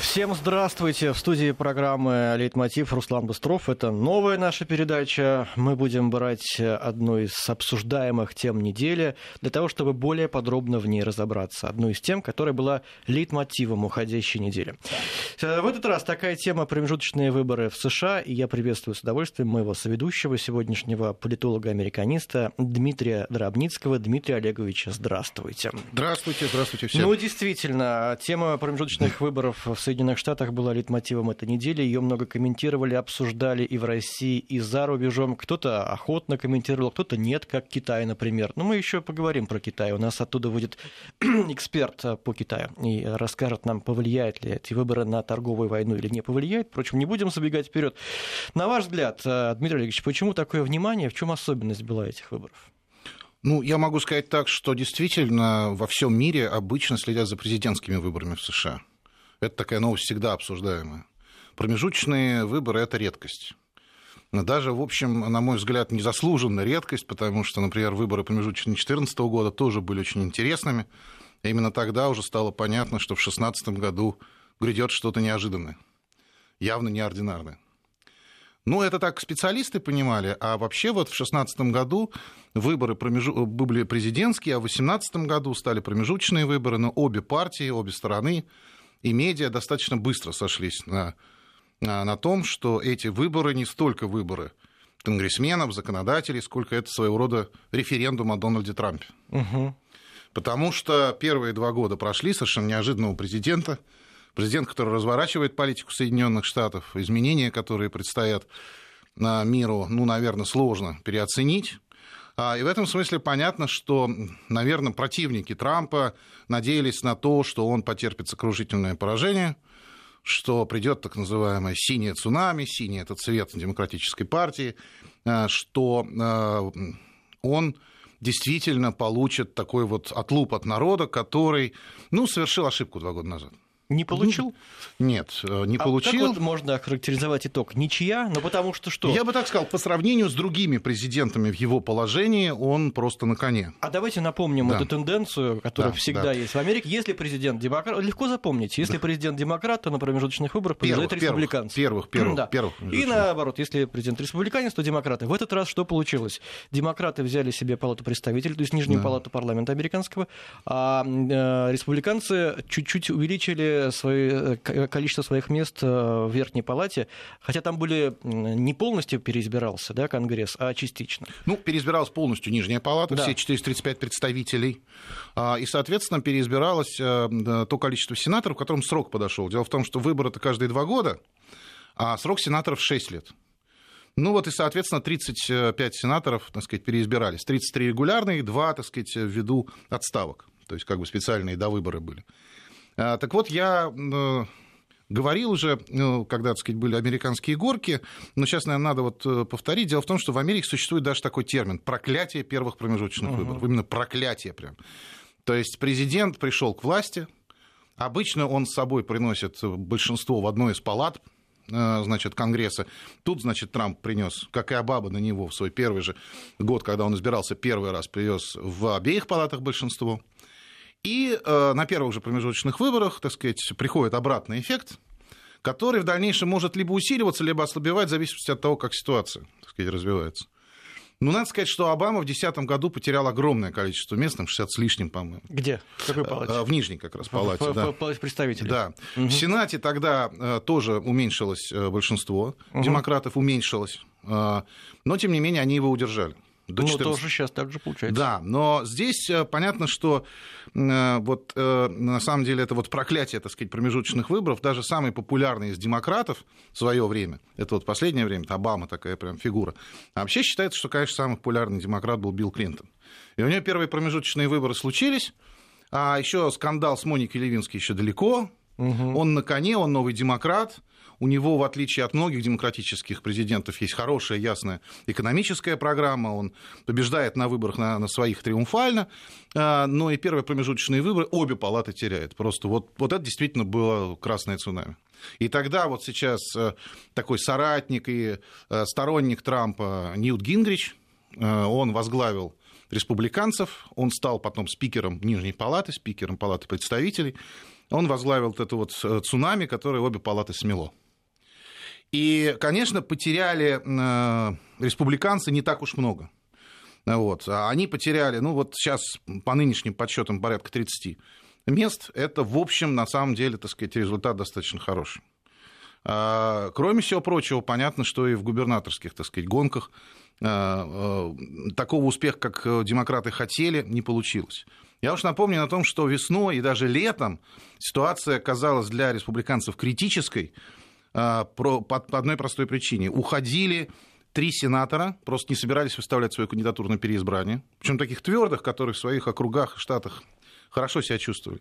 Всем здравствуйте. В студии программы «Лейтмотив» Руслан Быстров. Это новая наша передача. Мы будем брать одну из обсуждаемых тем недели для того, чтобы более подробно в ней разобраться. Одну из тем, которая была лейтмотивом уходящей недели. В этот раз такая тема «Промежуточные выборы в США». И я приветствую с удовольствием моего соведущего сегодняшнего политолога-американиста Дмитрия Дробницкого. Дмитрий Олегович, здравствуйте. Здравствуйте, здравствуйте всем. Ну, действительно, тема промежуточных выборов в Соединенных Штатах была литмотивом этой недели. Ее много комментировали, обсуждали и в России, и за рубежом. Кто-то охотно комментировал, кто-то нет, как Китай, например. Но мы еще поговорим про Китай. У нас оттуда будет эксперт по Китаю и расскажет нам, повлияет ли эти выборы на торговую войну или не повлияет. Впрочем, не будем забегать вперед. На ваш взгляд, э, Дмитрий Олегович, почему такое внимание? В чем особенность была этих выборов? Ну, я могу сказать так, что действительно во всем мире обычно следят за президентскими выборами в США. Это такая новость всегда обсуждаемая. Промежуточные выборы – это редкость. Даже, в общем, на мой взгляд, незаслуженная редкость, потому что, например, выборы промежуточные 2014 года тоже были очень интересными. И именно тогда уже стало понятно, что в 2016 году грядет что-то неожиданное, явно неординарное. Ну, это так специалисты понимали, а вообще вот в 2016 году выборы промежу... были президентские, а в 2018 году стали промежуточные выборы, но обе партии, обе стороны и медиа достаточно быстро сошлись на, на, на том, что эти выборы не столько выборы конгрессменов, законодателей, сколько это своего рода референдум о Дональде Трампе. Угу. Потому что первые два года прошли совершенно неожиданного президента, президент, который разворачивает политику Соединенных Штатов, изменения, которые предстоят на миру, ну, наверное, сложно переоценить. А, и в этом смысле понятно, что, наверное, противники Трампа надеялись на то, что он потерпит сокрушительное поражение, что придет так называемое синее цунами, синий это цвет демократической партии, а, что а, он действительно получит такой вот отлуп от народа, который, ну, совершил ошибку два года назад. Не получил? Нет, э, не а получил. Как вот можно охарактеризовать итог? Ничья? Ну, потому что что? Я бы так сказал, по сравнению с другими президентами в его положении, он просто на коне. А давайте напомним да. эту тенденцию, которая да, всегда да. есть в Америке. Если президент демократ, легко запомнить, если да. президент демократ, то на промежуточных выборах побеждает республиканцы. Первых, первых, да. первых. И наоборот, если президент республиканец, то демократы. В этот раз что получилось? Демократы взяли себе палату представителей, то есть нижнюю да. палату парламента американского, а э, республиканцы чуть-чуть увеличили свои, э, количество своих мест э, в Верхней Палате, хотя там были не полностью переизбирался да, Конгресс, а частично. Ну, переизбиралась полностью Нижняя Палата, да. все 435 представителей, а, и, соответственно, переизбиралось э, то количество сенаторов, которым срок подошел. Дело в том, что выборы это каждые два года, а срок сенаторов 6 лет. Ну вот и, соответственно, 35 сенаторов, так сказать, переизбирались. 33 регулярные, 2, так сказать, ввиду отставок. То есть как бы специальные до выборы были. А, так вот, я э, говорил уже, ну, когда, так сказать, были американские горки, но сейчас, наверное, надо вот э, повторить. Дело в том, что в Америке существует даже такой термин – проклятие первых промежуточных uh-huh. выборов. Именно проклятие прям. То есть президент пришел к власти, обычно он с собой приносит большинство в одной из палат, э, значит, Конгресса. Тут, значит, Трамп принес, как и Обаба на него в свой первый же год, когда он избирался первый раз, привез в обеих палатах большинство. И э, на первых же промежуточных выборах, так сказать, приходит обратный эффект, который в дальнейшем может либо усиливаться, либо ослабевать в зависимости от того, как ситуация, так сказать, развивается. Ну, надо сказать, что Обама в 2010 году потерял огромное количество мест, там 60 с лишним, по-моему. Где? В какой палате? Э, в Нижней как раз палате, в, да. В палате представителей. Да. Угу. В Сенате тогда э, тоже уменьшилось большинство, угу. демократов уменьшилось, но, тем не менее, они его удержали. До 14... Ну, тоже сейчас так же получается. Да, но здесь э, понятно, что э, вот э, на самом деле это вот проклятие, так сказать, промежуточных выборов, даже самый популярный из демократов в свое время, это вот последнее время, Обама такая прям фигура, а вообще считается, что, конечно, самый популярный демократ был Билл Клинтон. И у него первые промежуточные выборы случились, а еще скандал с Моникой Левинской еще далеко, Угу. Он на коне, он новый демократ. У него, в отличие от многих демократических президентов, есть хорошая, ясная экономическая программа. Он побеждает на выборах на, на своих триумфально. А, но и первые промежуточные выборы обе палаты теряют. Просто вот, вот это действительно было красное цунами. И тогда вот сейчас э, такой соратник и э, сторонник Трампа Ньют Гингрич, э, он возглавил республиканцев, он стал потом спикером Нижней палаты, спикером палаты представителей. он возглавил вот это вот цунами, которое обе палаты смело. И, конечно, потеряли э, республиканцы не так уж много. Вот. А они потеряли, ну вот сейчас по нынешним подсчетам порядка 30 мест. Это, в общем, на самом деле, так сказать, результат достаточно хороший. А, кроме всего прочего, понятно, что и в губернаторских, так сказать, гонках а, а, такого успеха, как демократы хотели, не получилось. Я уж напомню о том, что весной и даже летом ситуация казалась для республиканцев критической по одной простой причине. Уходили три сенатора, просто не собирались выставлять свою кандидатуру на переизбрание. Причем таких твердых, которые в своих округах, штатах хорошо себя чувствовали.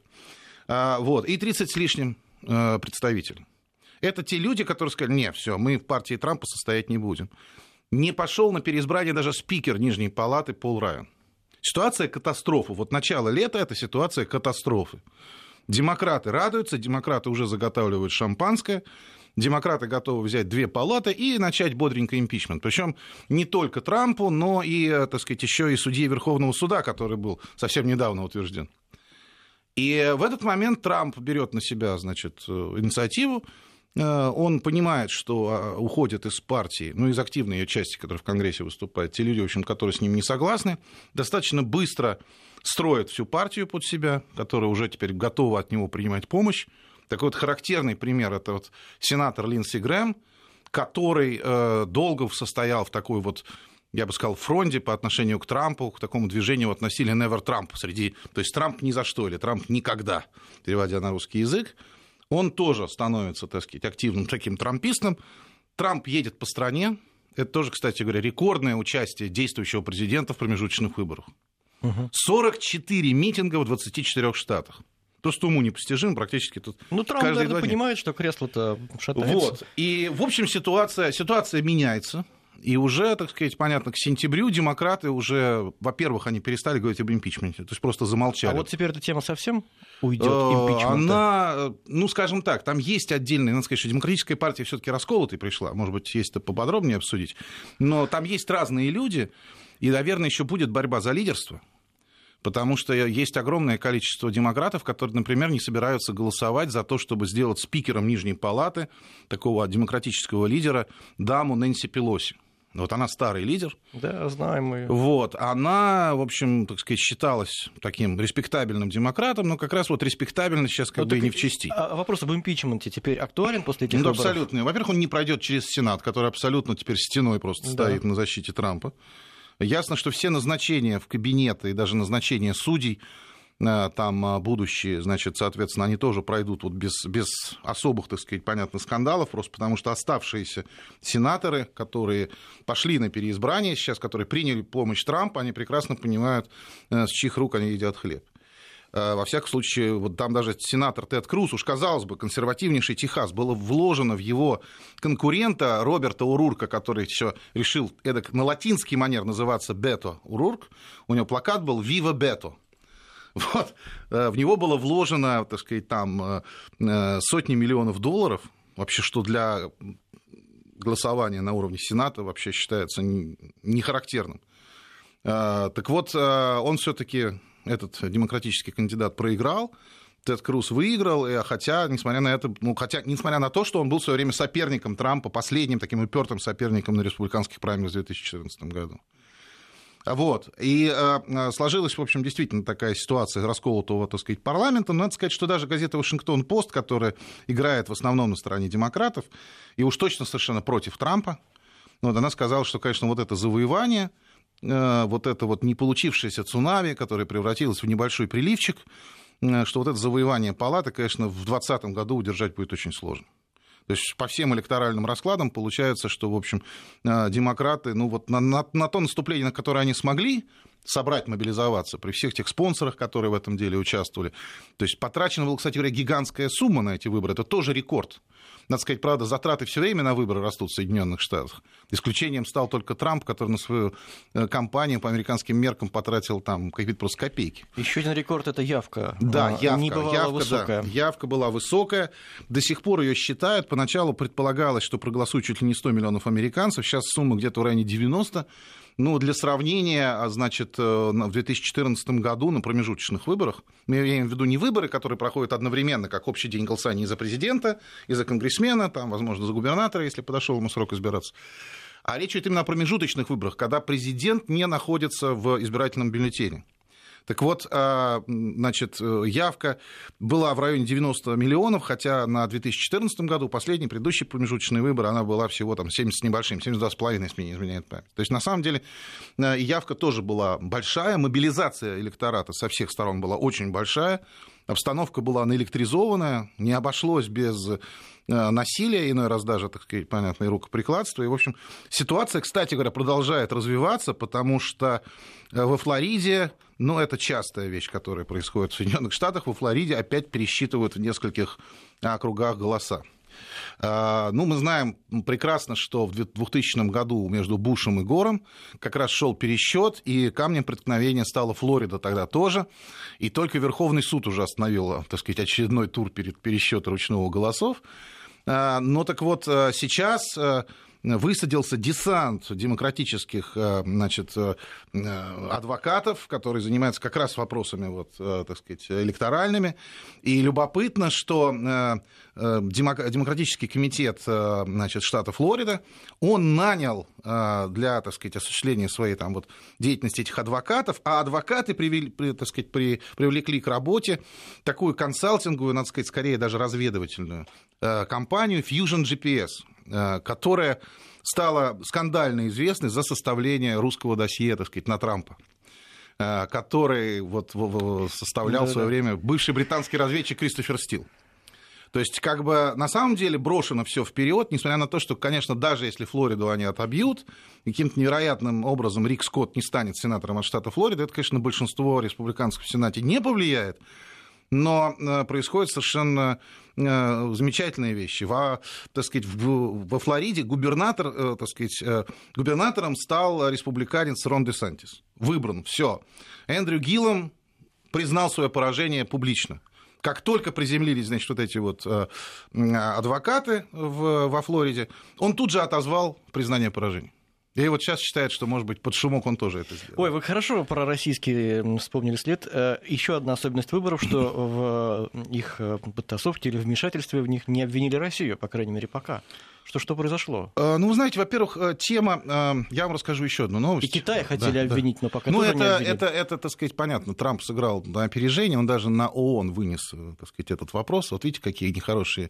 Вот. И 30 с лишним представителей. Это те люди, которые сказали, не, все, мы в партии Трампа состоять не будем. Не пошел на переизбрание даже спикер Нижней Палаты Пол Райан. Ситуация катастрофы. Вот начало лета – это ситуация катастрофы. Демократы радуются, демократы уже заготавливают шампанское, демократы готовы взять две палаты и начать бодренько импичмент. Причем не только Трампу, но и, так сказать, еще и судье Верховного суда, который был совсем недавно утвержден. И в этот момент Трамп берет на себя, значит, э, инициативу, Э, он понимает, что а, уходят из партии, ну, из активной ее части, которая в Конгрессе выступает, те люди, в общем, которые с ним не согласны, достаточно быстро строят всю партию под себя, которая уже теперь готова от него принимать помощь. Такой вот характерный пример – это вот сенатор Линдси Грэм, который э, долго состоял в такой вот я бы сказал, фронте по отношению к Трампу, к такому движению вот насилия Never Trump среди... То есть Трамп ни за что или Трамп никогда, переводя на русский язык он тоже становится, так сказать, активным таким трампистом. Трамп едет по стране. Это тоже, кстати говоря, рекордное участие действующего президента в промежуточных выборах. Угу. 44 митинга в 24 штатах. То, что уму непостижимо, практически тут Ну, Трамп, наверное, понимает, что кресло-то шатается. Вот. И, в общем, ситуация, ситуация меняется. И уже, так сказать, понятно, к сентябрю демократы уже, во-первых, они перестали говорить об импичменте, то есть просто замолчали. А вот теперь эта тема совсем уйдет э, Она, ну, скажем так, там есть отдельные, надо сказать, что демократическая партия все-таки расколотой пришла, может быть, есть это поподробнее обсудить, но там есть разные люди, и, наверное, еще будет борьба за лидерство. Потому что есть огромное количество демократов, которые, например, не собираются голосовать за то, чтобы сделать спикером Нижней Палаты такого демократического лидера даму Нэнси Пелоси. Вот она старый лидер. Да, знаем ее. Вот, она, в общем, так сказать, считалась таким респектабельным демократом, но как раз вот респектабельность сейчас как ну, бы и не в чести. А вопрос об импичменте теперь актуален после этих ну, выборов? абсолютно. Во-первых, он не пройдет через Сенат, который абсолютно теперь стеной просто да. стоит на защите Трампа. Ясно, что все назначения в кабинеты и даже назначения судей Э, там э, будущие, значит, соответственно, они тоже пройдут вот без, без особых, так сказать, понятно, скандалов, просто потому что оставшиеся сенаторы, которые пошли на переизбрание сейчас, которые приняли помощь Трампа, они прекрасно понимают, э, с чьих рук они едят хлеб. Во всяком случае, вот там даже сенатор Тед Круз, уж казалось бы, консервативнейший Техас, было вложено в его конкурента Роберта Урурка, который еще решил эдак на латинский манер называться Бето Урурк. У него плакат был «Viva Бето», вот. Э, в него было вложено, так сказать, там э, э, сотни миллионов долларов, вообще, что для голосования на уровне Сената вообще считается нехарактерным. Так вот, он все-таки, этот демократический кандидат, проиграл, Тед Круз выиграл, хотя, несмотря на это, ну, хотя, несмотря на то, что он был в свое время соперником Трампа, последним таким упертым соперником на республиканских праймерах в 2014 году. Вот. И э, сложилась, в общем, действительно такая ситуация расколотого, так сказать, парламента. Но надо сказать, что даже газета «Вашингтон-Пост», которая играет в основном на стороне демократов, и уж точно совершенно против Трампа, вот, она сказала, что, конечно, вот это завоевание, э, вот это вот не получившееся цунами, которое превратилось в небольшой приливчик, э, что вот это завоевание палаты, конечно, в 2020 году удержать будет очень сложно. То есть по всем электоральным раскладам получается, что, в общем, э, демократы, ну вот на, на, на то наступление, на которое они смогли собрать, мобилизоваться при всех тех спонсорах, которые в этом деле участвовали. То есть потрачена была, кстати говоря, гигантская сумма на эти выборы. Это тоже рекорд. Надо сказать, правда, затраты все время на выборы растут в Соединенных Штатах. Исключением стал только Трамп, который на свою э, кампанию по американским меркам потратил там какие-то просто копейки. Еще один рекорд – это явка. Да, а, явка. Не явка, высокая. Да, явка была высокая. До сих пор ее считают. Поначалу предполагалось, что проголосуют чуть ли не 100 миллионов американцев. Сейчас сумма где-то в районе 90 Ну, для сравнения, а, значит, э, в 2014 году на промежуточных выборах, мы имеем в виду не выборы, которые проходят одновременно, как общий день голосования и за президента, и за конгрессмена, там, возможно, за губернатора, если подошел ему срок избираться, а речь идет именно о промежуточных выборах, когда президент не находится в избирательном бюллетене. Так вот, а, значит, э, явка была в районе 90 миллионов, хотя на 2014 году, последний предыдущий промежуточный выбор, она была всего там 70 с небольшим, 72,5, если не изменяет память. То есть, на самом деле, э, явка тоже была большая, мобилизация электората со всех сторон была очень большая, обстановка была наэлектризованная, не обошлось без э, насилия, иной раз даже, так сказать, понятно, и рукоприкладства. И, в общем, ситуация, кстати говоря, продолжает развиваться, потому что во Флориде но это частая вещь, которая происходит в Соединенных Штатах. Во Флориде опять пересчитывают в нескольких округах голоса. А, ну, мы знаем прекрасно, что в 2000 году между Бушем и Гором как раз шел пересчет, и камнем преткновения стала Флорида тогда тоже. И только Верховный суд уже остановил, так сказать, очередной тур перед пересчета ручного голосов. А, но так вот, сейчас высадился десант демократических э, значит, э, адвокатов, которые занимаются как раз вопросами вот, э, так сказать, электоральными. И любопытно, что Демократический комитет значит, штата Флорида, он нанял для так сказать, осуществления своей там, вот, деятельности этих адвокатов, а адвокаты привели, так сказать, при, привлекли к работе такую консалтинговую, надо сказать, скорее даже разведывательную компанию Fusion GPS. Э, которая стала скандально известной за составление русского досье, так сказать, на Трампа э, который вот составлял да, в свое да. время бывший британский разведчик Кристофер Стил. То есть, как бы на самом деле брошено все вперед, несмотря на то, что, конечно, даже если Флориду они отобьют, каким-то невероятным образом Рик Скотт не станет сенатором от штата Флорида, это, конечно, большинство республиканцев в Сенате не повлияет но э, происходят совершенно замечательные вещи. Во, так сказать, в, во Флориде губернатор, э, так сказать, губернатором стал республиканец Рон де Сантис. Выбран, все. Эндрю Гиллом признал свое поражение публично. Как только приземлились, значит, вот эти вот адвокаты в, во Флориде, он тут же отозвал признание поражения. И вот сейчас считает, что, может быть, под шумок он тоже это сделал. Ой, вы хорошо про российские вспомнили след. Э, Еще одна особенность выборов, что в их э, подтасовке или вмешательстве в них не обвинили Россию, по крайней мере, пока. Что, что произошло? Э, ну, вы знаете, во-первых, тема... Я вам расскажу еще одну новость. И Китай хотели да, обвинить, да. но пока ну, тоже это, не обвинили. это, это, так сказать, понятно. Трамп сыграл на опережение, он даже на ООН вынес, так сказать, этот вопрос. Вот видите, какие нехорошие,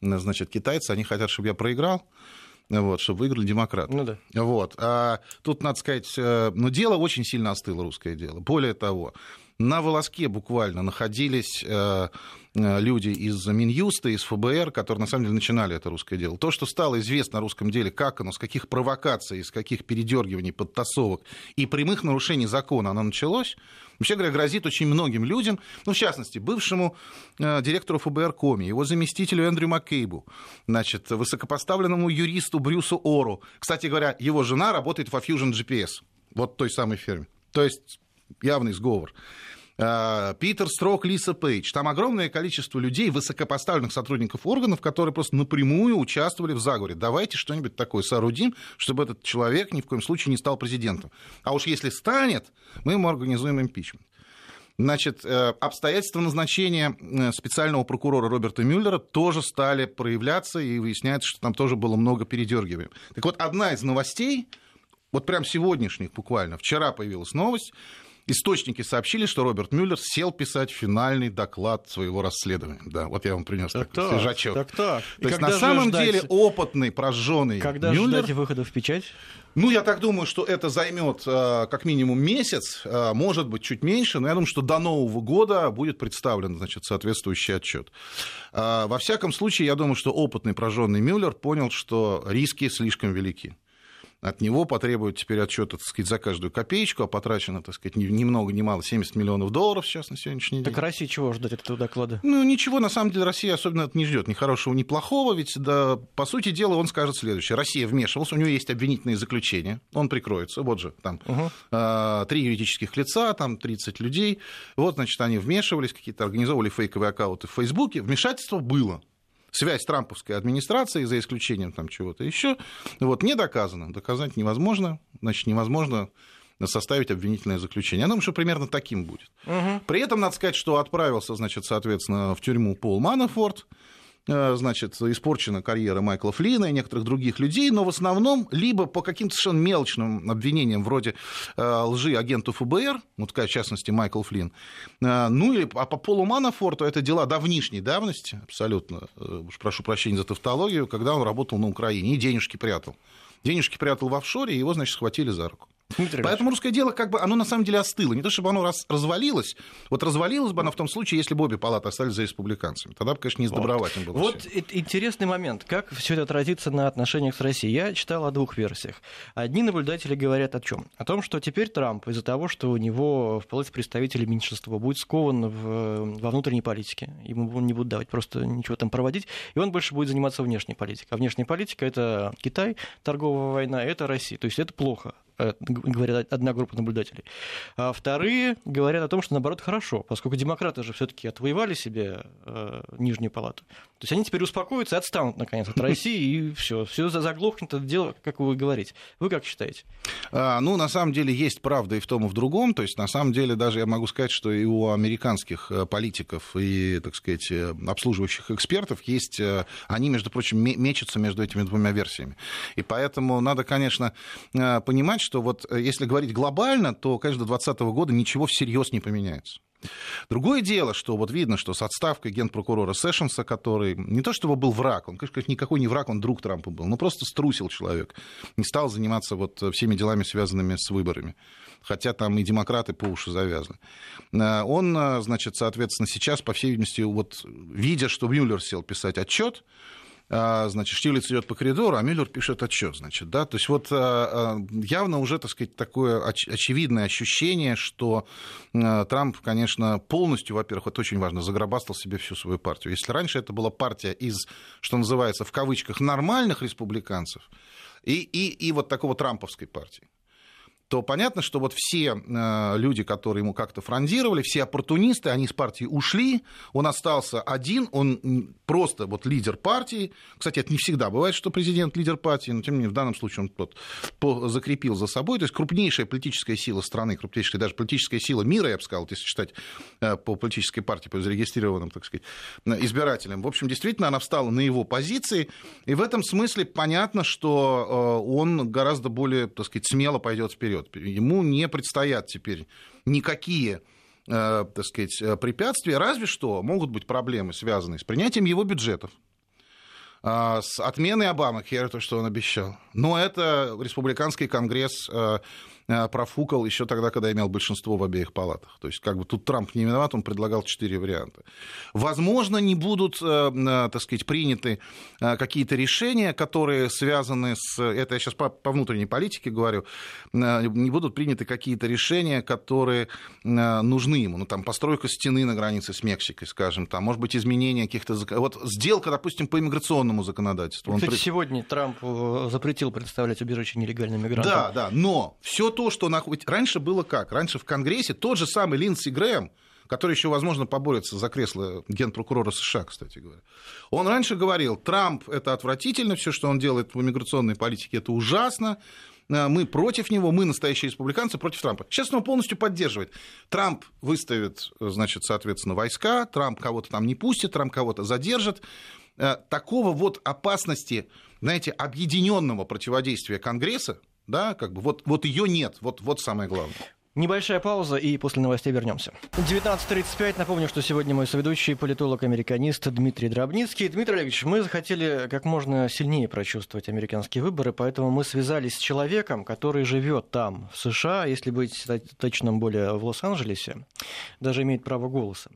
значит, китайцы. Они хотят, чтобы я проиграл вот, чтобы выиграли демократы. Ну да. Вот. А тут, надо сказать, э, ну, дело очень сильно остыло, русское дело. Более того, на волоске буквально находились э, э, люди из Минюста, из ФБР, которые на самом деле начинали это русское дело. То, что стало известно о русском деле, как оно, с каких провокаций, из каких передергиваний, подтасовок и прямых нарушений закона оно началось, вообще говоря, грозит очень многим людям, ну, в частности, бывшему э, директору ФБР Коми, его заместителю Эндрю Маккейбу, значит, высокопоставленному юристу Брюсу Ору. Кстати говоря, его жена работает во Fusion GPS, вот той самой фирме. То есть явный сговор. А, Питер Строк, Лиса Пейдж. Там огромное количество людей, высокопоставленных сотрудников органов, которые просто напрямую участвовали в заговоре. Давайте что-нибудь такое соорудим, чтобы этот человек ни в коем случае не стал президентом. А уж если станет, мы ему организуем импичмент. Значит, э, обстоятельства назначения э, специального прокурора Роберта Мюллера тоже стали проявляться, и выясняется, что там тоже было много передергиваний. Так вот, одна из новостей, вот прям сегодняшних буквально, вчера появилась новость, Источники сообщили, что Роберт Мюллер сел писать финальный доклад своего расследования. Да, вот я вам принес так, такой так, свежачок. Так, так. То есть на самом ждать... деле опытный, прожженный Когда Мюллер... ждать выхода в печать? Ну, я так думаю, что это займет э, как минимум месяц, э, может быть, чуть меньше, но я думаю, что до Нового года будет представлен значит, соответствующий отчет. Э, во всяком случае, я думаю, что опытный прожженный Мюллер понял, что риски слишком велики от него потребуют теперь отчета, так сказать, за каждую копеечку, а потрачено, так сказать, ни много ни мало 70 миллионов долларов сейчас на сегодняшний день. Так Россия чего ждать от этого доклада? Ну, ничего, на самом деле, Россия особенно это не ждет, ни хорошего, ни плохого, ведь, да, по сути дела, он скажет следующее. Россия вмешивалась, у него есть обвинительные заключения, он прикроется, вот же, там, угу. три юридических лица, там, 30 людей, вот, значит, они вмешивались, какие-то организовывали фейковые аккаунты в Фейсбуке, вмешательство было. Связь трамповской администрации, за исключением там чего-то еще, вот, не доказано. Доказать невозможно, значит, невозможно составить обвинительное заключение. Я думаю, что примерно таким будет. Угу. При этом надо сказать, что отправился, значит, соответственно, в тюрьму Пол Манафорт, значит, испорчена карьера Майкла Флина и некоторых других людей, но в основном либо по каким-то совершенно мелочным обвинениям, вроде э, лжи агенту ФБР, вот, в частности, Майкл Флин, э, ну или а по Полу Манафорту это дела давнишней давности, абсолютно, уж прошу прощения за тавтологию, когда он работал на Украине и денежки прятал. Денежки прятал в офшоре, и его, значит, схватили за руку. Дмитрий Поэтому русское дело, как бы, оно на самом деле остыло. Не то, чтобы оно раз, развалилось. Вот развалилось бы оно в том случае, если бы обе палаты остались за республиканцами. Тогда бы, конечно, не сдобровать вот. было. Вот все. интересный момент. Как все это отразится на отношениях с Россией? Я читал о двух версиях. Одни наблюдатели говорят о чем? О том, что теперь Трамп из-за того, что у него в палате представителей меньшинства будет скован в, во внутренней политике. Ему не будут давать просто ничего там проводить. И он больше будет заниматься внешней политикой. А внешняя политика – это Китай, торговая война, это Россия. То есть это плохо. Э, говорят одна группа наблюдателей. А вторые говорят о том, что наоборот хорошо, поскольку демократы же все-таки отвоевали себе э, нижнюю палату. То есть они теперь успокоятся отстанут, наконец, от России, и все, все заглохнет это дело, как вы говорите. Вы как считаете? А, ну, на самом деле, есть правда и в том, и в другом. То есть, на самом деле, даже я могу сказать, что и у американских э, политиков и, так сказать, э, обслуживающих экспертов есть... Они, между прочим, мечутся между этими двумя версиями. И поэтому надо, конечно, понимать, что вот э, если говорить глобально, то, конечно, до 2020 года ничего всерьез не поменяется. Другое дело, что вот видно, что с отставкой генпрокурора Сэшенса, который не то чтобы был враг, он, конечно, никакой не враг, он друг Трампа был, но просто струсил человек, не стал заниматься вот всеми делами, связанными с выборами хотя там и демократы по уши завязаны. Э, он, э, значит, соответственно, сейчас, по всей видимости, вот, видя, что Мюллер сел писать отчет, значит, Штирлиц идет по коридору, а Мюллер пишет отчет, значит, да, то есть вот а, а, явно уже, так сказать, такое очевидное ощущение, что Трамп, конечно, полностью, во-первых, это очень важно, загробастал себе всю свою партию. Если раньше это была партия из, что называется, в кавычках, нормальных республиканцев, и, и, и вот такого трамповской партии, то понятно, что вот все э, люди, которые ему как-то фрондировали, все оппортунисты, они с партии ушли, он остался один, он просто вот лидер партии. Кстати, это не всегда бывает, что президент лидер партии, но тем не менее в данном случае он тот, закрепил за собой. То есть крупнейшая политическая сила страны, крупнейшая даже политическая сила мира, я бы сказал, если считать э, по политической партии, по зарегистрированным, так сказать, избирателям. В общем, действительно, она встала на его позиции, и в этом смысле понятно, что э, он гораздо более, так сказать, смело пойдет вперед вперед. Ему не предстоят теперь никакие э, так сказать, э, препятствия, разве что могут быть проблемы, связанные с принятием его бюджетов, э, с отменой Обамы, то, что он обещал. Но это республиканский конгресс профукал еще тогда, когда имел большинство в обеих палатах. То есть, как бы тут Трамп не виноват, он предлагал четыре варианта. Возможно, не будут, э, э, так сказать, приняты какие-то решения, которые связаны с... Это я сейчас по, по внутренней политике говорю. Не будут приняты какие-то решения, которые нужны ему. Ну, там, постройка стены на границе с Мексикой, скажем, там, может быть, изменение каких-то... Вот сделка, допустим, по иммиграционному законодательству. Кстати, он... сегодня Трамп запретил представлять убежище нелегальным мигрантам. Да, да, но все то, что находится... Раньше было как? Раньше в Конгрессе тот же самый Линдси Грэм, который еще, возможно, поборется за кресло генпрокурора США, кстати говоря. Он раньше говорил, Трамп – это отвратительно, все, что он делает в иммиграционной политике, это ужасно, э, мы против него, мы настоящие республиканцы против Трампа. Сейчас он полностью поддерживает. Трамп выставит, значит, соответственно, войска, Трамп кого-то там не пустит, Трамп кого-то задержит. Э, такого вот опасности, знаете, объединенного противодействия Конгресса, да, как бы вот, вот ее нет, вот, вот самое главное. Небольшая пауза, и после новостей вернемся. 19.35. Напомню, что сегодня мой соведущий политолог-американист Дмитрий Дробницкий. Дмитрий Олегович, мы захотели как можно сильнее прочувствовать американские выборы, поэтому мы связались с человеком, который живет там, в США, если быть точным более в Лос-Анджелесе, даже имеет право голоса.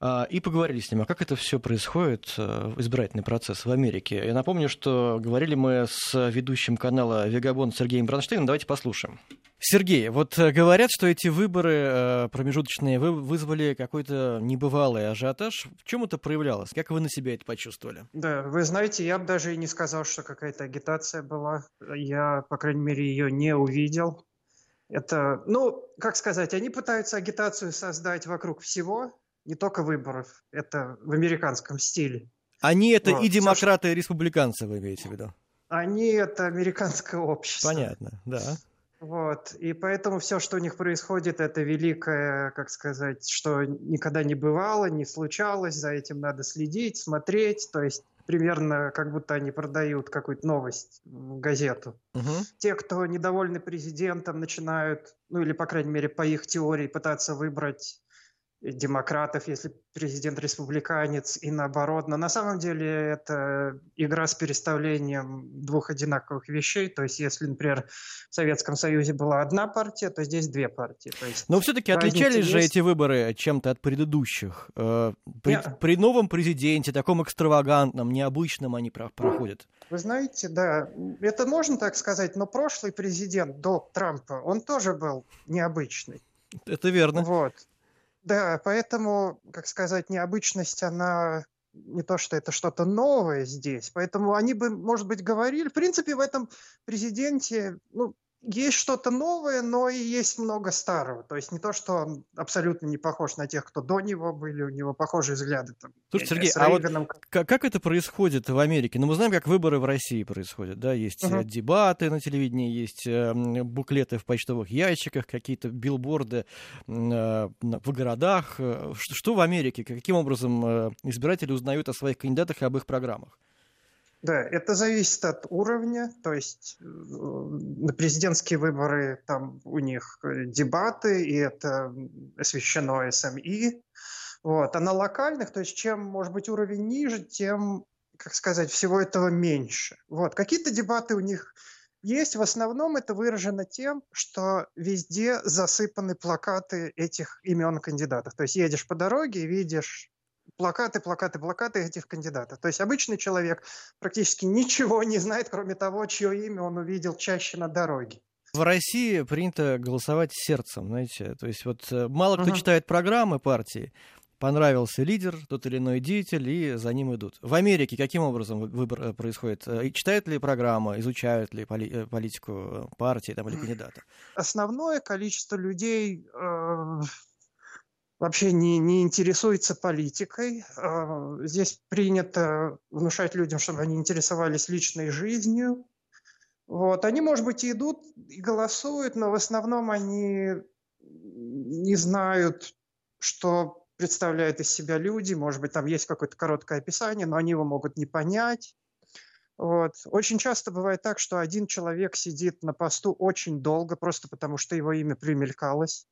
А, и поговорили с ним, а как это все происходит, э, избирательный процесс в Америке. Я напомню, что говорили мы с ведущим канала Вегабон Сергеем Бронштейном. Давайте послушаем. Сергей, вот э, говорят, что эти выборы э, промежуточные вы вызвали какой-то небывалый ажиотаж. В чем это проявлялось? Как вы на себя это почувствовали? Да, вы знаете, я бы даже и не сказал, что какая-то агитация была. Я, по крайней мере, ее не увидел. Это, ну, как сказать, они пытаются агитацию создать вокруг всего, не только выборов. Это в американском стиле. Они это вот. и демократы, и республиканцы, вы имеете в виду? Они это американское общество. Понятно, да. Вот. И поэтому все, что у них происходит, это великое, как сказать, что никогда не бывало, не случалось, за этим надо следить, смотреть. То есть примерно как будто они продают какую-то новость, газету. Угу. Те, кто недовольны президентом, начинают, ну или, по крайней мере, по их теории, пытаться выбрать демократов, если президент республиканец, и наоборот. Но на самом деле это игра с переставлением двух одинаковых вещей. То есть, если, например, в Советском Союзе была одна партия, то здесь две партии. То есть, Но все-таки отличались есть... же эти выборы чем-то от предыдущих. Э, при, при новом президенте, таком экстравагантном, необычном они проходят. Вы знаете, да, это можно так сказать, но прошлый президент до Трампа, он тоже был необычный. Это верно. Вот. Да, поэтому, как сказать, необычность, она не то, что это что-то новое здесь. Поэтому они бы, может быть, говорили. В принципе, в этом президенте, ну, есть что-то новое, но и есть много старого. То есть не то, что он абсолютно не похож на тех, кто до него были, у него похожие взгляды. Там, Слушай, Сергей, а вот как, как это происходит в Америке? Ну, мы знаем, как выборы в России происходят, да, есть uh-huh. дебаты на телевидении, есть э, буклеты в почтовых ящиках, какие-то билборды э, в городах. Что, что в Америке? Каким образом э, избиратели узнают о своих кандидатах и об их программах? Да, это зависит от уровня, то есть э, на президентские выборы там у них э, дебаты, и это освещено СМИ. Вот. А на локальных, то есть чем, может быть, уровень ниже, тем, как сказать, всего этого меньше. Вот. Какие-то дебаты у них есть. В основном это выражено тем, что везде засыпаны плакаты этих имен кандидатов. То есть едешь по дороге и видишь плакаты, плакаты, плакаты этих кандидатов. То есть обычный человек практически ничего не знает, кроме того, чье имя он увидел чаще на дороге. В России принято голосовать сердцем, знаете. То есть вот э, мало кто uh-huh. читает программы партии, понравился лидер, тот или иной деятель, и за ним идут. В Америке каким образом выбор э, происходит? Э, читают ли программы, изучают ли поли- политику партии там, или кандидата? Основное количество людей э, вообще не, не интересуется политикой. А, здесь принято внушать людям, чтобы они интересовались личной жизнью. Вот. Они, может быть, и идут и голосуют, но в основном они не знают, что представляют из себя люди. Может быть, там есть какое-то короткое описание, но они его могут не понять. Вот. Очень часто бывает так, что один человек сидит на посту очень долго, просто потому что его имя примелькалось.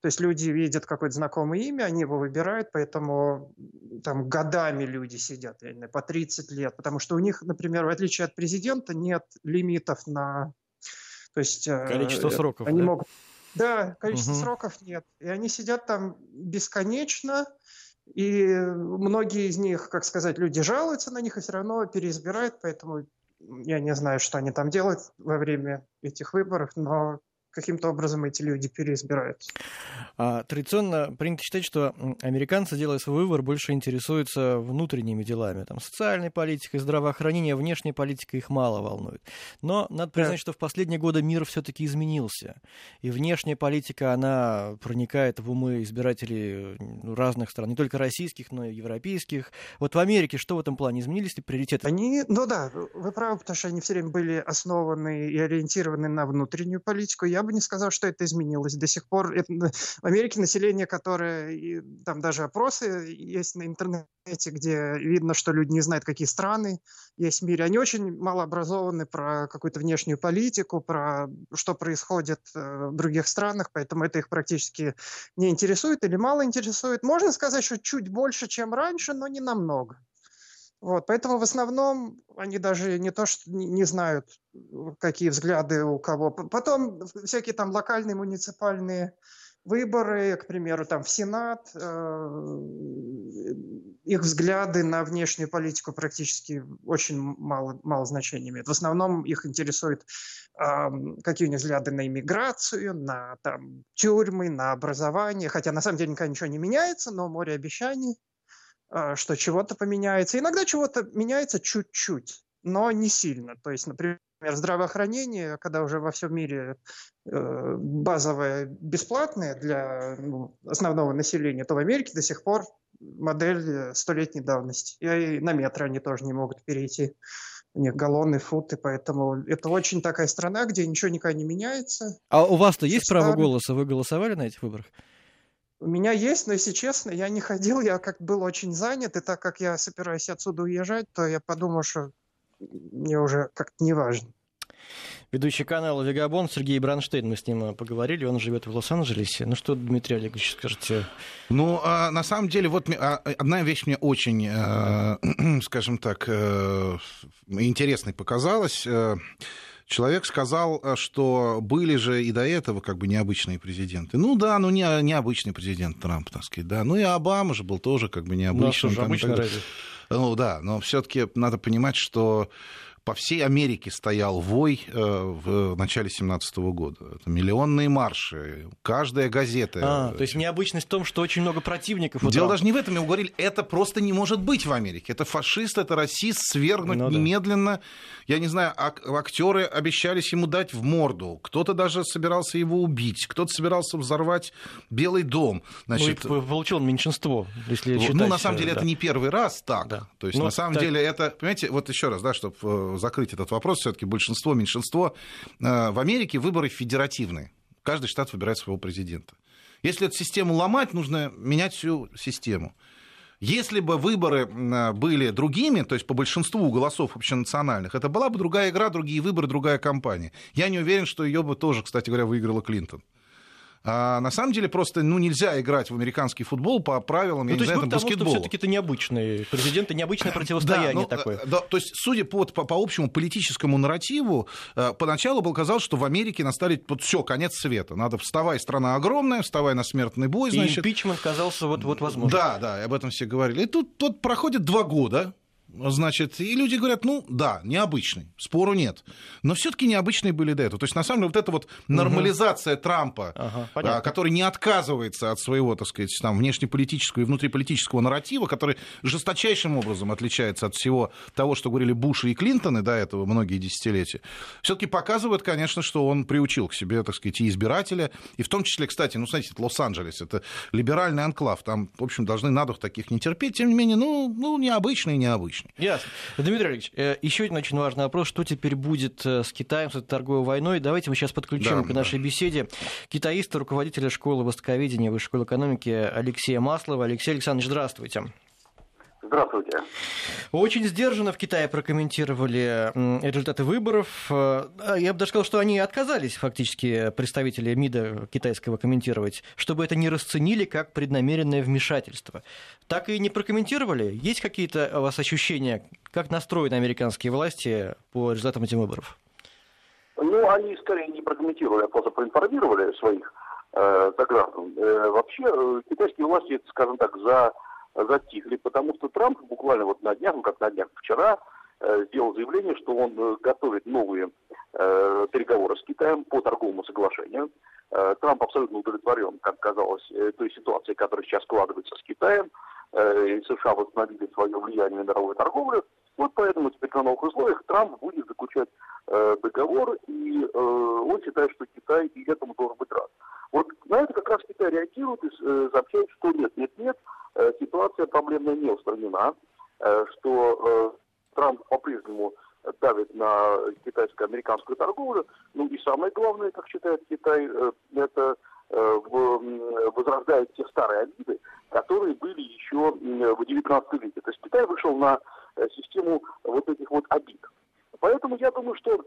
То есть люди видят какое-то знакомое имя, они его выбирают, поэтому там годами люди сидят, знаю, по 30 лет, потому что у них, например, в отличие от президента, нет лимитов на... То есть, э, количество сроков, они да? могут... Да, количество угу. сроков нет. И они сидят там бесконечно, и многие из них, как сказать, люди жалуются на них и все равно переизбирают, поэтому я не знаю, что они там делают во время этих выборов, но каким-то образом эти люди переизбираются. А, традиционно принято считать, что американцы, делая свой выбор, больше интересуются внутренними делами. Там, социальной политикой, здравоохранением, внешней политикой их мало волнует. Но надо признать, да. что в последние годы мир все-таки изменился. И внешняя политика, она проникает в умы избирателей разных стран, не только российских, но и европейских. Вот в Америке что в этом плане изменились ли приоритеты? Они, ну да, вы правы, потому что они все время были основаны и ориентированы на внутреннюю политику. Я бы не сказал, что это изменилось. До сих пор это, в Америке население, которое, и, там даже опросы есть на интернете, где видно, что люди не знают, какие страны есть в мире. Они очень мало образованы про какую-то внешнюю политику, про что происходит э, в других странах, поэтому это их практически не интересует или мало интересует. Можно сказать, что чуть больше, чем раньше, но не намного. Вот, поэтому в основном они даже не то, что не знают, какие взгляды у кого. Потом всякие там локальные муниципальные выборы, к примеру, там в Сенат, э, их взгляды на внешнюю политику практически очень мало, мало значения имеют. В основном их интересует, э, какие у них взгляды на иммиграцию, на там, тюрьмы, на образование. Хотя на самом деле никогда ничего не меняется, но море обещаний. А, что чего-то поменяется. Иногда чего-то меняется чуть-чуть, но не сильно. То есть, например, здравоохранение, когда уже во всем мире э, базовое бесплатное для ну, основного населения, то в Америке до сих пор модель столетней давности. И на метро они тоже не могут перейти. У них галлоны, футы, поэтому это очень такая страна, где ничего никогда не меняется. А у вас-то есть право голоса? Вы голосовали на этих выборах? У меня есть, но если честно, я не ходил, я как был очень занят, и так как я собираюсь отсюда уезжать, то я подумал, что мне уже как-то не важно. Ведущий канала Вегабон Сергей Бранштейн, мы с ним э, поговорили, он живет в Лос-Анджелесе. Ну что, Дмитрий Олегович, скажете? Ну, а, на самом деле, вот а, одна вещь мне очень, а, скажем так, а, интересной показалась. Человек сказал, что были же и до этого как бы необычные президенты. Ну да, ну не, необычный президент Трамп, так сказать, да. Ну и Обама же был тоже как бы необычный. Ну, а что же, Ну да, но все-таки надо понимать, что по всей Америке стоял вой э, в начале 17 года. Это миллионные марши, каждая газета. А, то есть необычность в том, что очень много противников. Дело даже не в этом, мы говорили, это просто не может быть в Америке. Это фашист, это расист, свергнуть ну, немедленно. Да. Я не знаю, ак- актеры обещались ему дать в морду. Кто-то даже собирался его убить, кто-то собирался взорвать Белый дом. Значит, ну, получил меньшинство, если ну, считать. Ну, на самом деле, да. это не первый раз так. Да. То есть, ну, на самом так... деле, это, понимаете, вот еще раз, да, чтобы э, закрыть этот вопрос, все-таки большинство, меньшинство. Э, в Америке выборы федеративные. Каждый штат выбирает своего президента. Если эту систему ломать, нужно менять всю систему. Если бы выборы были другими, то есть по большинству голосов общенациональных, это была бы другая игра, другие выборы, другая кампания. Я не уверен, что ее бы тоже, кстати говоря, выиграла Клинтон. А на самом деле просто ну, нельзя играть в американский футбол по правилам, ну, я то не знаю, там, баскетбола. все-таки это необычный президент, и необычное противостояние да, ну, такое. Да, то есть, судя по, по, по общему политическому нарративу, э, поначалу было казалось, что в Америке настали вот все, конец света. Надо вставай, страна огромная, вставай на смертный бой. Значит. И импичмент казался вот, вот возможно. Да, да, об этом все говорили. И тут, тут проходит два года, Значит, и люди говорят, ну да, необычный, спору нет. Но все-таки необычные были до этого. То есть, на самом деле, вот эта вот нормализация угу. Трампа, ага, который не отказывается от своего, так сказать, там, внешнеполитического и внутриполитического нарратива, который жесточайшим образом отличается от всего того, что говорили Буш и Клинтоны до этого многие десятилетия, все-таки показывает, конечно, что он приучил к себе, так сказать, и избирателя, и в том числе, кстати, ну, смотрите, Лос-Анджелес, это либеральный анклав, там, в общем, должны на дух таких не терпеть, тем не менее, ну, ну необычный и необычный лишний. Ясно. Дмитрий Олегович, э, еще один очень важный вопрос. Что теперь будет э, с Китаем, с этой торговой войной? Давайте мы сейчас подключим да, к нашей да. беседе китаиста, руководителя школы востоковедения Высшей школы экономики Алексея Маслова. Алексей Александрович, здравствуйте. Здравствуйте. Очень сдержанно в Китае прокомментировали результаты выборов. Э, я бы даже сказал, что они отказались фактически представители МИДа китайского комментировать, чтобы это не расценили как преднамеренное вмешательство. Так и не прокомментировали? Есть какие-то у вас ощущения, как настроены американские власти по результатам этих выборов? Ну, они скорее не прокомментировали, а просто проинформировали своих э, сограждан. Э, вообще, э, китайские власти, скажем так, за затихли, потому что Трамп буквально вот на днях, ну как на днях вчера, э, сделал заявление, что он э, готовит новые э, переговоры с Китаем по торговому соглашению. Трамп абсолютно удовлетворен, как казалось, той ситуацией, которая сейчас складывается с Китаем. И США восстановили свое влияние на мировую торговлю. Вот поэтому теперь на новых условиях Трамп будет заключать э, договор, и э, он считает, что Китай и этому должен быть рад. Вот на это как раз Китай реагирует и э, сообщает, что нет, нет, нет, ситуация проблемная не устранена, э, что э, Трамп по-прежнему давит на китайско-американскую торговлю. Ну и самое главное, как считает Китай, это возрождает те старые обиды, которые были еще в XIX веке. То есть Китай вышел на систему вот этих вот обид. Поэтому я думаю, что Э,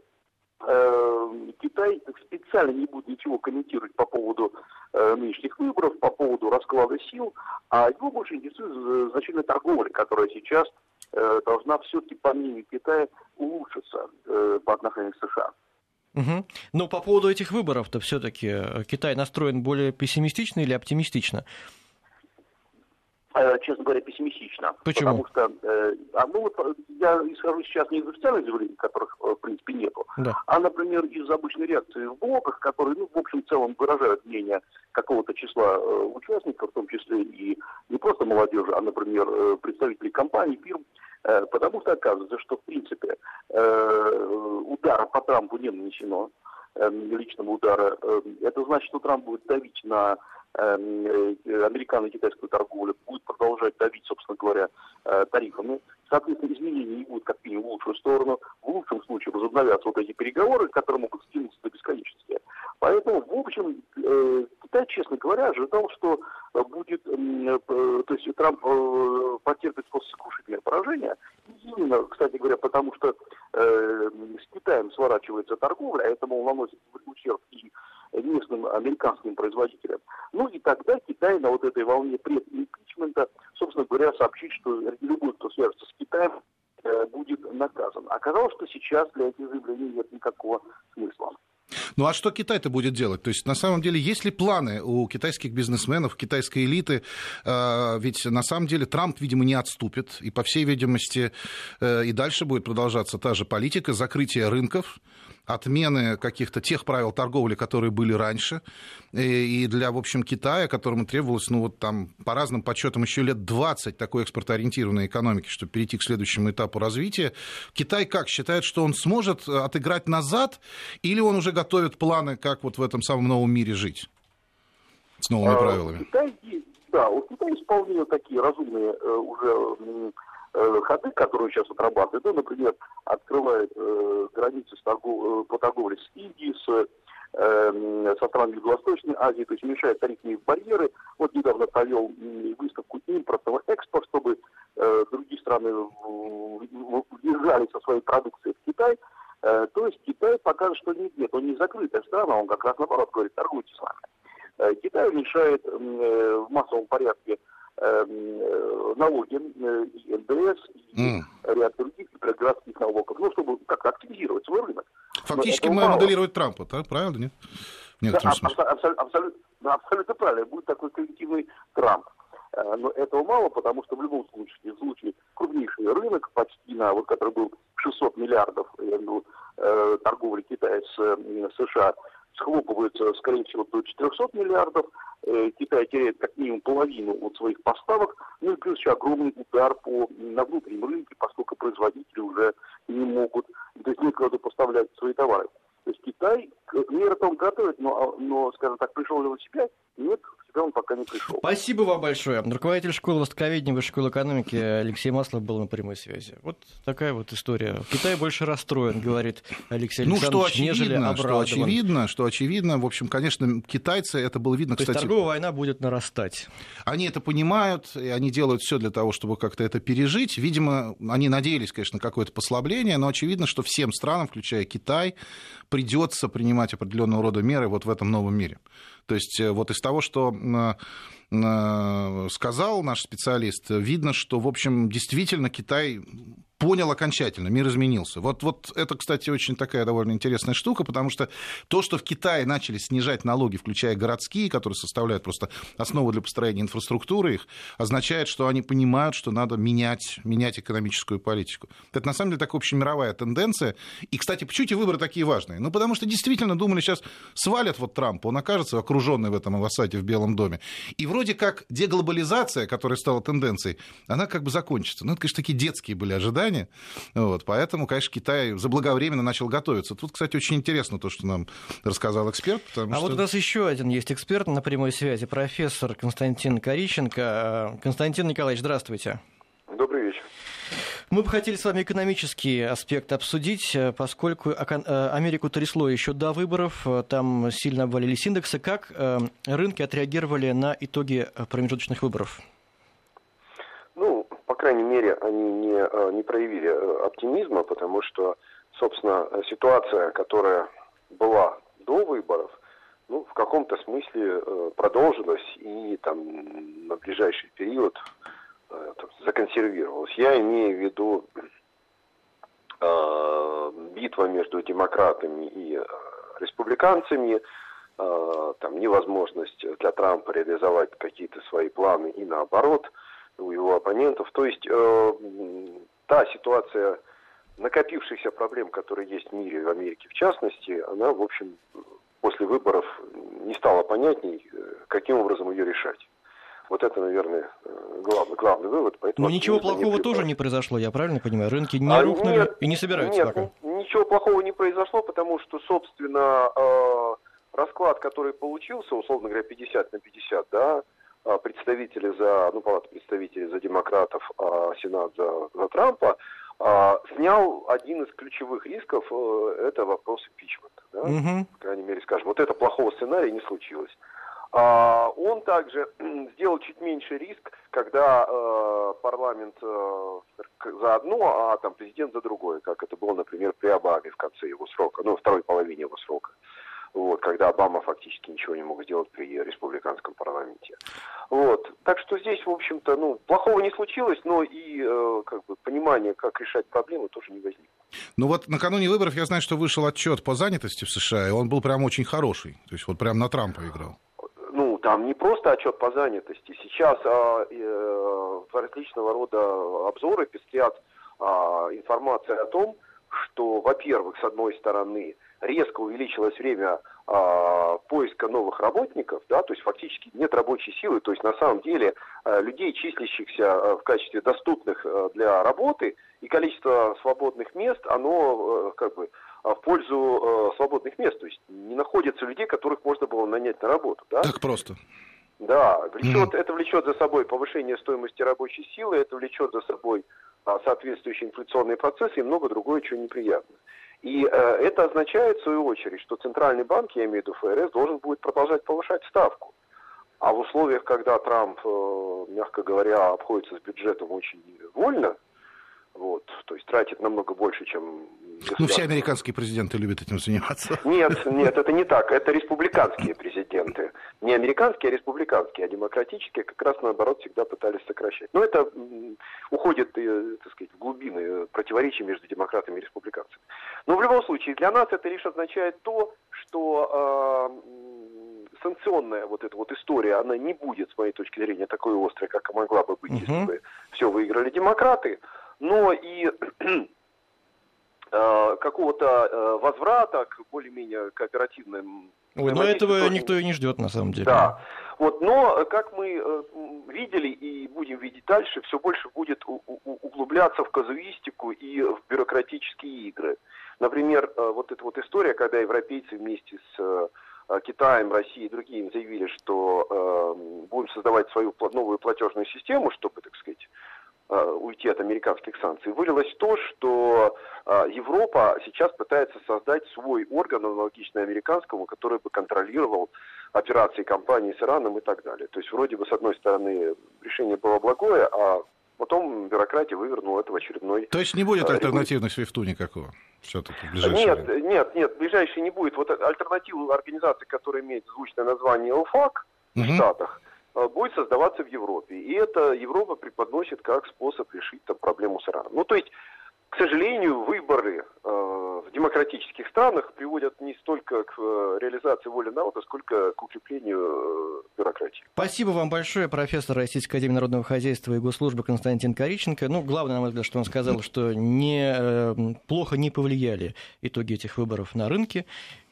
Китай специально не будет ничего комментировать по поводу э, нынешних выборов, по поводу расклада сил, а его больше интересует значительная торговля, которая сейчас э, должна все-таки, по мнению Китая, улучшиться по отношению к США. Угу. Но по поводу этих выборов-то все-таки Китай настроен более пессимистично или оптимистично? Э, честно говоря, пессимистично. Почему? Потому что, э, а, ну, вот, э, я исхожу сейчас не из официальных заявлений, которых, в принципе, нету, да. а, например, из обычной реакции в блоках, которые, ну, в общем, в целом выражают мнение какого-то числа э, участников, в том числе и не просто молодежи, а, например, э, представителей компаний, фирм, э, потому что оказывается, что, в принципе, э, удара по Трампу не нанесено, э, личного удара. Э, это значит, что Трамп будет давить на американо-китайскую торговлю, будет продолжать давить, собственно говоря, э, тарифами. Соответственно, изменений не будет как минимум в лучшую сторону. В лучшем случае возобновятся вот эти переговоры, которые могут стянуться до бесконечности. Поэтому, в общем, э, Китай, честно говоря, ожидал, что будет, то есть Трамп потерпит просто сокрушительное поражение. Именно, кстати говоря, потому что с Китаем сворачивается торговля, а это, мол, наносит ущерб и местным американским производителям. Ну и тогда Китай на вот этой волне предимпичмента, собственно говоря, сообщит, что любой, кто свяжется с Китаем, э, будет наказан. Оказалось, что сейчас для этих заявлений нет никакого смысла. Ну а что Китай-то будет делать? То есть на самом деле есть ли планы у китайских бизнесменов, китайской элиты? Э, ведь на самом деле Трамп, видимо, не отступит, и по всей видимости э, и дальше будет продолжаться та же политика закрытия рынков, отмены каких-то тех правил торговли, которые были раньше. И для, в общем, Китая, которому требовалось, ну, вот там, по разным подсчетам, еще лет 20 такой экспортоориентированной экономики, чтобы перейти к следующему этапу развития. Китай как считает, что он сможет отыграть назад, или он уже готовит планы, как вот в этом самом новом мире жить с новыми а, правилами? Китай, да, у Китая вполне такие разумные э, уже Э, ходы, которые сейчас отрабатывают, ну, например, открывает э, границы с торгов, э, по торговле с Индией, с, э, со странами Юго-Восточной Азии, то есть уменьшает тарифные барьеры. Вот недавно провел выставку импортного экспорта, чтобы э, другие страны въезжали со своей продукцией в Китай. Э, то есть Китай покажет, что нет, нет, он не закрытая страна, он как раз наоборот говорит, торгуйте с нами. Э, Китай уменьшает в массовом порядке налоги, э, и НДС, и mm. ряд других городских налогов, ну, чтобы как-то активизировать свой рынок. Фактически мы моделирует Трампа, так? Правильно, нет? В да, абсолютно, абсолютно, абсолютно правильно. Будет такой коллективный Трамп. Э, но этого мало, потому что в любом случае, в случае крупнейший рынок, почти на, вот который был 600 миллиардов торговли Китая с США, схлопывается, скорее всего, до 400 миллиардов. Э, Китай теряет как минимум половину от своих поставок. Ну и плюс еще огромный удар по, на внутреннем рынке, поскольку производители уже не могут, то есть некуда поставлять свои товары. То есть Китай мир о готовит, но, но, скажем так, пришел ли он себя? Нет, себя он пока не пришел. Спасибо вам большое. Руководитель школы востоковедения Высшей школы экономики Алексей Маслов был на прямой связи. Вот такая вот история. Китай больше расстроен, говорит Алексей ну, Александрович, что очевидно, нежели обрадован. Что очевидно, что очевидно. В общем, конечно, китайцы, это было видно, То кстати... есть торговая война будет нарастать. Они это понимают, и они делают все для того, чтобы как-то это пережить. Видимо, они надеялись, конечно, на какое-то послабление, но очевидно, что всем странам, включая Китай, придется принимать определенного рода меры вот в этом новом мире. То есть э, вот из того, что э, сказал наш специалист, видно, что, в общем, действительно Китай понял окончательно, мир изменился. Вот, вот это, кстати, очень такая довольно интересная штука, потому что то, что в Китае начали снижать налоги, включая городские, которые составляют просто основу для построения инфраструктуры их, означает, что они понимают, что надо менять, менять экономическую политику. Это, на самом деле, такая общемировая тенденция. И, кстати, почему эти выборы такие важные? Ну, потому что действительно думали, сейчас свалят вот Трампа, он окажется окруженный в этом авасате в Белом доме. И вроде как деглобализация, которая стала тенденцией, она как бы закончится. Ну, это, конечно, такие детские были ожидания, ожидания. Вот, поэтому, конечно, Китай заблаговременно начал готовиться. Тут, кстати, очень интересно то, что нам рассказал эксперт. А что... вот у нас еще один есть эксперт на прямой связи, профессор Константин Кориченко. Константин Николаевич, здравствуйте. Добрый вечер. Мы бы хотели с вами экономический аспект обсудить, поскольку э, Америку трясло еще до выборов, там сильно обвалились индексы. Как э, рынки отреагировали на итоги промежуточных выборов? крайней мере, они не, э, не проявили э, оптимизма, потому что, собственно, ситуация, которая была до выборов, ну, в каком-то смысле э, продолжилась и там на ближайший период законсервировалась. Я имею в виду битва между демократами и республиканцами, там невозможность для Трампа реализовать какие-то свои планы и наоборот – у его оппонентов. То есть э, та ситуация накопившихся проблем, которые есть в мире, в Америке в частности, она, в общем, после выборов не стала понятней, э, каким образом ее решать. Вот это, наверное, э, главный, главный вывод. Поэтому Но ничего плохого не тоже не произошло, я правильно понимаю? Рынки не а, рухнули нет, и не собираются нет, пока? Ничего плохого не произошло, потому что, собственно, э, расклад, который получился, условно говоря, 50 на 50, да, а, представители за, ну, палата представителей за демократов, а Сенат за, за Трампа, а, снял один из ключевых рисков, э, это вопрос импичмента. Да? Угу. По крайней мере, скажем, вот это плохого сценария не случилось. А, он также сделал чуть меньше риск, когда э, парламент э, за одно, а там президент за другое, как это было, например, при Обаме в конце его срока, ну, второй половине его срока вот, когда Обама фактически ничего не мог сделать при республиканском парламенте. Вот. Так что здесь, в общем-то, ну, плохого не случилось, но и э, как бы, понимание, как решать проблемы, тоже не возникло. Ну вот накануне выборов я знаю, что вышел отчет по занятости в США, и он был прям очень хороший. То есть вот прям на Трампа играл. Ну, там не просто отчет по занятости. Сейчас а, э, различного рода обзоры пестрят а, информация о том, что, во-первых, с одной стороны, резко увеличилось время а, поиска новых работников, да, то есть фактически нет рабочей силы, то есть на самом деле а, людей, числящихся а, в качестве доступных а, для работы, и количество свободных мест, оно а, как бы в пользу а, свободных мест, то есть не находится людей, которых можно было нанять на работу. Да? Так просто. Да, влечет, mm. это влечет за собой повышение стоимости рабочей силы, это влечет за собой а, соответствующие инфляционные процессы и много другое, чего неприятно. И э, это означает, в свою очередь, что Центральный банк, я имею в виду ФРС, должен будет продолжать повышать ставку. А в условиях, когда Трамп, э, мягко говоря, обходится с бюджетом очень вольно, вот, то есть тратит намного больше, чем... Ну, все американские президенты любят этим заниматься. Нет, нет, это не так. Это республиканские президенты. Не американские, а республиканские. А демократические как раз наоборот всегда пытались сокращать. Но это уходит, э, так сказать, в глубины противоречий между демократами и республиканцами. Но в любом случае, для нас это лишь означает то, что э, санкционная вот эта вот история, она не будет, с моей точки зрения, такой острой, как могла бы быть, угу. если бы все выиграли демократы но и э, какого-то э, возврата к более-менее кооперативным... Ой, но этого никто и не ждет, на самом деле. Да. Вот, но, как мы э, видели и будем видеть дальше, все больше будет углубляться в казуистику и в бюрократические игры. Например, вот эта вот история, когда европейцы вместе с Китаем, Россией и другими заявили, что э, будем создавать свою новую платежную систему, чтобы, так сказать, Э, уйти от американских санкций, вылилось в то, что э, Европа сейчас пытается создать свой орган, аналогичный американскому, который бы контролировал операции компании с Ираном и так далее. То есть вроде бы с одной стороны решение было благое, а потом бюрократия вывернула это в очередной... То есть не будет э, альтернативной свифту никакого? Все-таки в ближайшее Нет, время. нет, нет, ближайшее не будет. Вот альтернативу организации, которая имеет звучное название ОФАК угу. в Штатах, Э, будет создаваться в Европе. И это Европа преподносит как способ решить там, проблему с Ираном. Ну, то есть, к сожалению, выборы э, в демократических странах приводят не столько к э, реализации воли народа, сколько к укреплению э, бюрократии. Спасибо вам большое, профессор Российской Академии Народного Хозяйства и Госслужбы Константин Кориченко. Ну, главное, на мой взгляд, что он сказал, что не, э, плохо не повлияли итоги этих выборов на рынке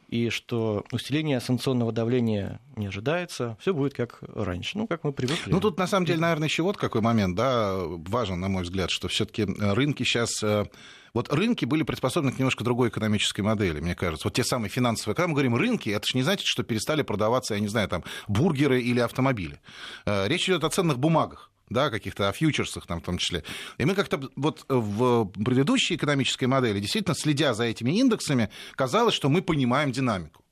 и что усиление санкционного давления не ожидается, все будет как раньше, ну, как мы привыкли. Ну, тут, на самом деле, наверное, еще вот какой момент, да, важен, на мой взгляд, что все-таки рынки сейчас э, вот рынки были приспособлены к немножко другой экономической модели, мне кажется. Вот те самые финансовые. Когда мы говорим рынки, это же не значит, что перестали продаваться, я не знаю, там, бургеры или автомобили. Э, речь идет о ценных бумагах да, каких-то о фьючерсах там в том числе. И мы как-то вот в предыдущей экономической модели, действительно, следя за этими индексами, казалось, что мы понимаем динамику.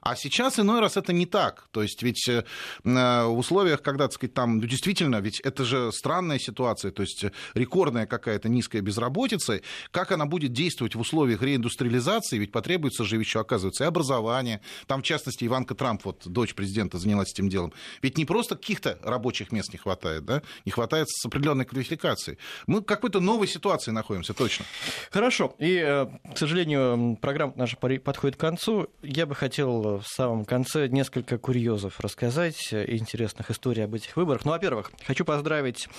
А сейчас иной раз это не так. То есть ведь э, в условиях, когда, так сказать, там ну, действительно, ведь это же странная ситуация, то есть рекордная какая-то низкая безработица, как она будет действовать в условиях реиндустриализации, ведь потребуется же еще, оказывается, и образование. Там, в частности, Иванка Трамп, вот дочь президента, занялась этим делом. Ведь не просто каких-то рабочих мест не хватает, да, не хватает с определенной квалификацией. Мы в какой-то новой ситуации находимся, точно. Хорошо. И, э, к сожалению, программа наша подходит к концу. Я бы хотел хотел в самом конце несколько курьезов рассказать, э, интересных историй об этих выборах. Ну, во-первых, хочу поздравить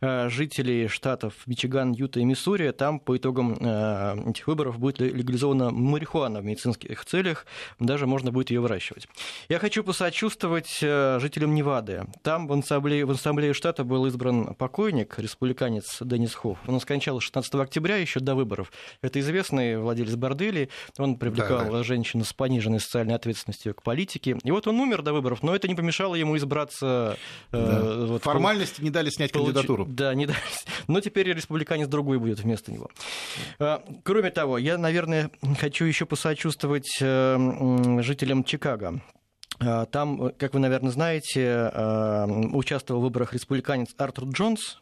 э, жителей штатов Мичиган, Юта и Миссури. Там по итогам э, этих выборов будет легализована марихуана в медицинских целях. Даже можно будет ее выращивать. Я хочу посочувствовать жителям Невады. Там в ассамблее, в ассамблее штата был избран покойник, республиканец Денис Хофф. Он скончался 16 октября, еще до выборов. Это известный владелец борделей. Он привлекал да, да. женщин с пониженной социальной социальной ответственностью к политике. И вот он умер до выборов, но это не помешало ему избраться. Да. Вот, Формальности пол... не дали снять получ... кандидатуру. Да, не дали. Но теперь республиканец другой будет вместо него. Кроме того, я, наверное, хочу еще посочувствовать жителям Чикаго. Там, как вы, наверное, знаете, участвовал в выборах республиканец Артур Джонс,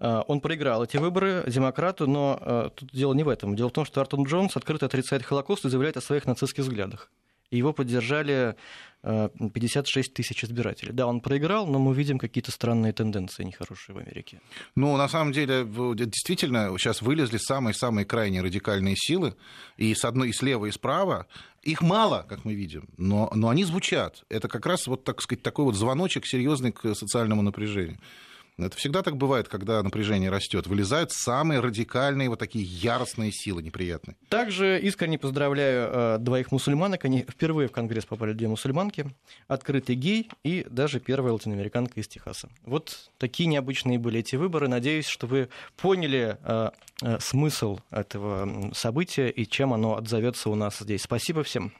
Э, он проиграл эти выборы демократу, но э, тут дело не в этом. Дело в том, что Артон Джонс открыто отрицает Холокост и заявляет о своих нацистских взглядах. Его поддержали 56 э, тысяч избирателей. Да, он проиграл, но мы видим какие-то странные тенденции нехорошие в Америке. Ну, на самом деле, действительно, сейчас вылезли самые-самые крайние радикальные силы, и с одной, и слева, и справа. Их мало, как мы видим, но, но они звучат. Это как раз, вот, так сказать, такой вот звоночек серьезный к социальному напряжению. Это всегда так бывает, когда напряжение растет. Вылезают самые радикальные, вот такие яростные силы неприятные. Также искренне поздравляю э, двоих мусульманок. Они впервые в Конгресс попали две мусульманки. Открытый гей и даже первая латиноамериканка из Техаса. Вот такие необычные были эти выборы. Надеюсь, что вы поняли э, э, смысл этого события и чем оно отзовется у нас здесь. Спасибо всем.